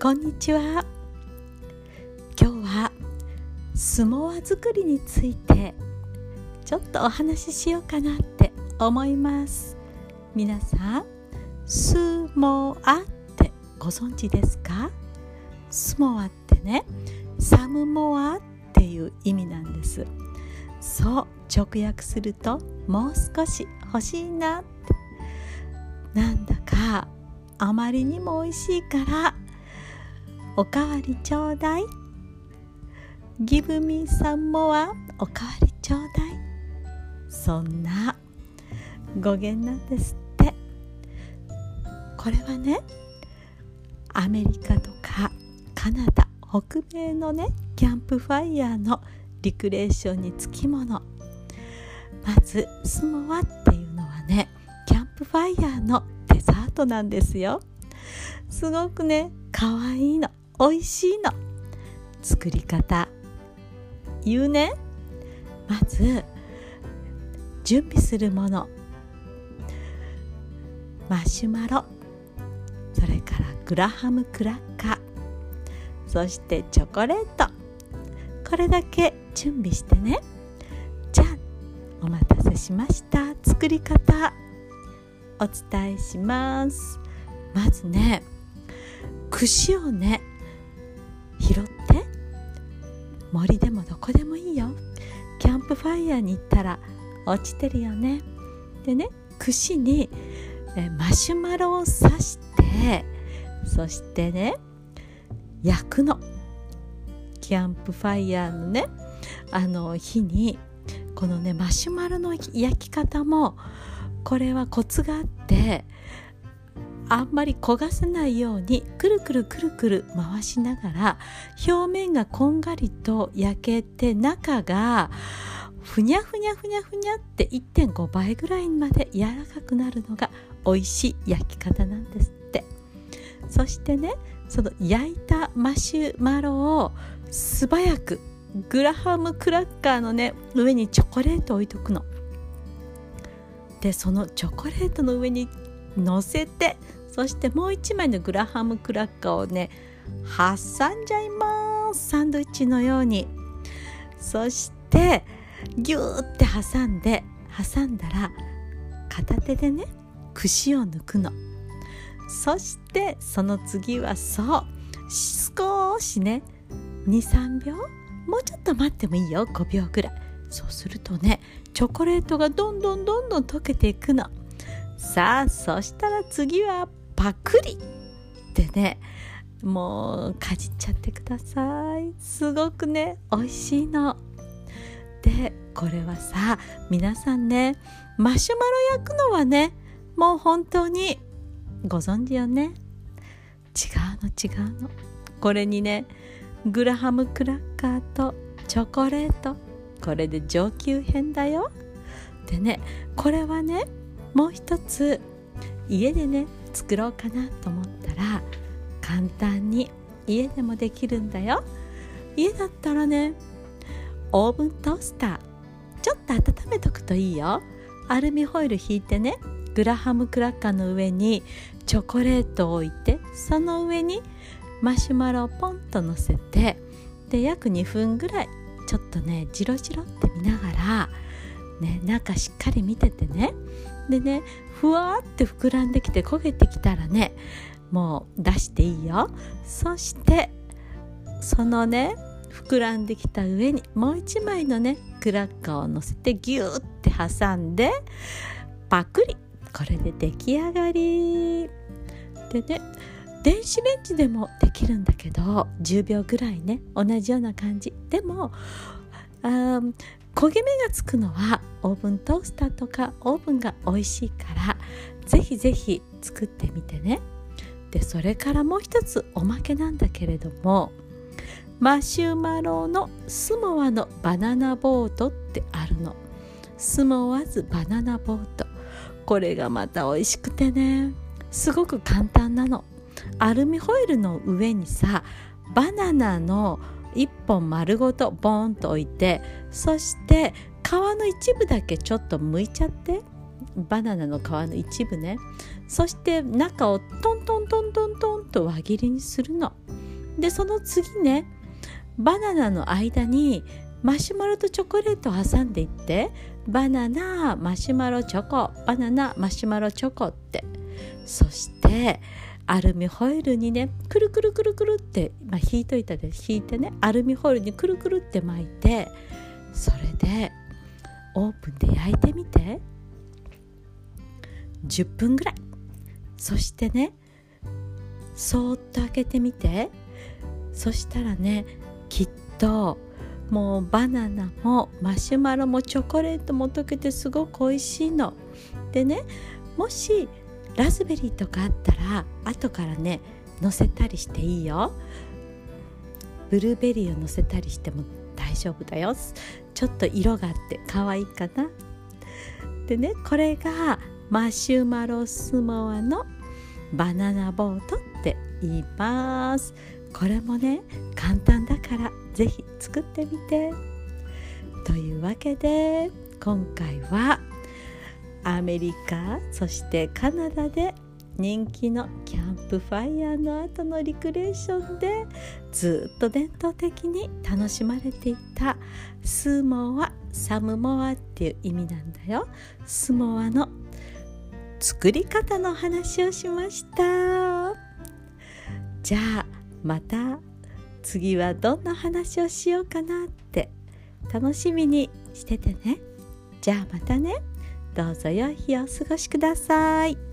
こんにちは。今日はスモア作りについてちょっとお話ししようかなって思います。皆さんスモアってご存知ですか？スモアってねサムモアっていう意味なんです。そう直訳するともう少し欲しいなって。なんだかあまりにも美味しいからおかわりちょうだい。Give me some more おかわりちょうだい。そんな語源なんですって。これはねアメリカとかカナダ北米のねキャンプファイヤーのリクレーションにつきもの。まずスモアっていうのはねキャンプファイヤーのデザートなんですよ。すごくね可愛いの。美味しいの。作り方。言うね。まず準備するもの。マシュマロ。それからグラハムクラッカー。そしてチョコレート。これだけ準備してね。じゃあお待たせしました。作り方。お伝えします。まずね串をね拾って。森でもどこでもいいよ。キャンプファイヤーに行ったら落ちてるよね。でね串にマシュマロを刺してそしてね焼くの。キャンプファイヤーのねあの火にこのねマシュマロの焼き方もこれはコツがあってあんまり焦がさないようにくるくるくるくる回しながら表面がこんがりと焼けて中がふにゃふにゃふにゃふにゃって1.5倍ぐらいまで柔らかくなるのが美味しい焼き方なんですって。そしてねその焼いたマシュマロを素早くグラハムクラッカーのね上にチョコレートを置いとくの。でそのチョコレートの上に乗せてそしてもう一枚のグラハムクラッカーをね挟んじゃいます。サンドイッチのように。そしてギューって挟んで挟んだら片手でね串を抜くの。そしてその次はそう。少しね23秒。もうちょっと待ってもいいよ。5秒ぐらい。そうするとねチョコレートがどんどんどんどん溶けていくの。さあそしたら次はパクリってねもうかじっちゃってください。すごくね美味しいの。でこれはさ皆さんねマシュマロ焼くのはねもう本当にご存知よね。違うの違うの。これにねグラハムクラッカーとチョコレート。これで上級編だよ。でねこれはねもう一つ家でね作ろうかなと思ったら簡単に家でもできるんだよ。家だったらねオーブントースターちょっと温めとくといいよ。アルミホイル引いてねグラハムクラッカーの上にチョコレートを置いてその上にマシュマロをポンと乗せてで約2分ぐらいちょっとねジロジロって見ながらね中しっかり見ててね。でねふわって膨らんできて焦げてきたらねもう出していいよ。そしてそのね膨らんできた上にもう一枚のねクラッカーを乗せてギューって挟んでパクリ。これで出来上がり。でね電子レンジでもできるんだけど10秒ぐらいね同じような感じ。でもあ焦げ目がつくのはオーブントースターとかオーブンが美味しいからぜひぜひ作ってみてね。でそれからもう一つおまけなんだけれどもマシュマロのスモアのバナナボートってあるの。スモアズバナナボート。これがまた美味しくてね。すごく簡単なの。アルミホイルの上にさバナナの1本丸ごとボーンと置いてそして皮の一部だけちょっと剥いちゃって。バナナの皮の一部ね。そして中をトントントントントンと輪切りにするの。でその次ねバナナの間にマシュマロとチョコレートを挟んでいってバナナマシュマロチョコバナナマシュマロチョコって。そしてアルミホイルにねくるくるくるくるって、まあ、引いといたで引いてねアルミホイルにくるくるって巻いてそれでオープンで焼いてみて10分ぐらいそしてねそーっと開けてみてそしたらねきっともうバナナもマシュマロもチョコレートも溶けてすごく美味しいの。でねもしラズベリーとかあったら後からねのせたりしていいよ。ブルーベリーをのせたりしても大丈夫だよ。ちょっと色があって可愛いかな。でねこれがマシュマロスモアのバナナボートって言います。これもね簡単だから是非作ってみて。というわけで今回はアメリカそしてカナダで人気のキャンプファイヤーの後のリクレーションでずっと伝統的に楽しまれていたスモアサムモアっていう意味なんだよ。スモアの作り方の話をしました。じゃあまた次はどんな話をしようかなって。楽しみにしててね。じゃあまたね。どうぞ良い日をお過ごしください。